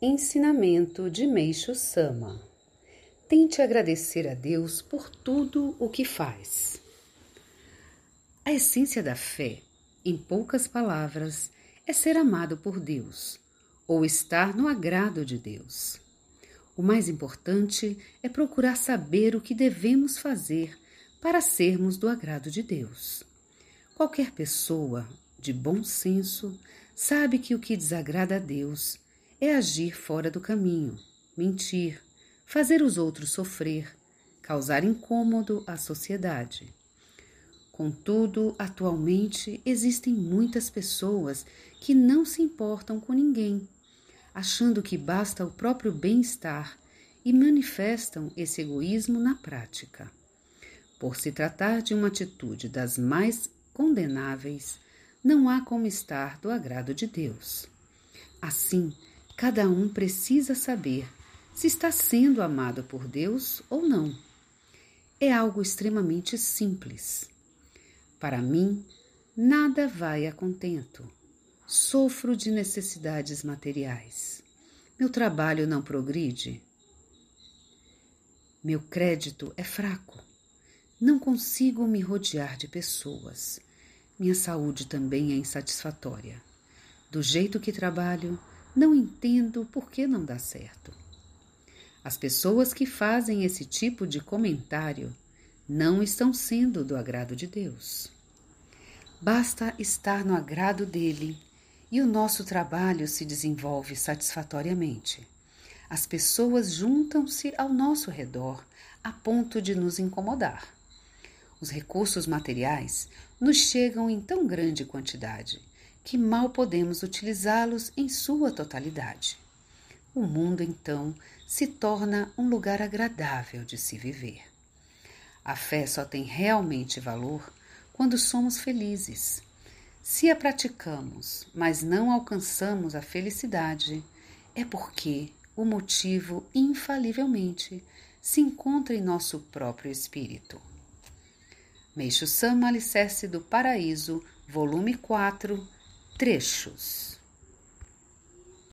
Ensinamento de Meixo Sama. Tente agradecer a Deus por tudo o que faz. A essência da fé, em poucas palavras, é ser amado por Deus ou estar no agrado de Deus. O mais importante é procurar saber o que devemos fazer para sermos do agrado de Deus. Qualquer pessoa de bom senso sabe que o que desagrada a Deus é agir fora do caminho, mentir, fazer os outros sofrer, causar incômodo à sociedade. Contudo, atualmente existem muitas pessoas que não se importam com ninguém, achando que basta o próprio bem-estar e manifestam esse egoísmo na prática. Por se tratar de uma atitude das mais condenáveis, não há como estar do agrado de Deus. Assim, Cada um precisa saber se está sendo amado por Deus ou não. É algo extremamente simples. Para mim, nada vai a contento. Sofro de necessidades materiais. Meu trabalho não progride. Meu crédito é fraco. Não consigo me rodear de pessoas. Minha saúde também é insatisfatória. Do jeito que trabalho, não entendo por que não dá certo. As pessoas que fazem esse tipo de comentário não estão sendo do agrado de Deus. Basta estar no agrado dele e o nosso trabalho se desenvolve satisfatoriamente. As pessoas juntam-se ao nosso redor a ponto de nos incomodar. Os recursos materiais nos chegam em tão grande quantidade que mal podemos utilizá-los em sua totalidade. O mundo, então, se torna um lugar agradável de se viver. A fé só tem realmente valor quando somos felizes. Se a praticamos, mas não alcançamos a felicidade, é porque o motivo, infalivelmente, se encontra em nosso próprio espírito. Meixo Sama Alicerce do Paraíso, volume 4, trechos.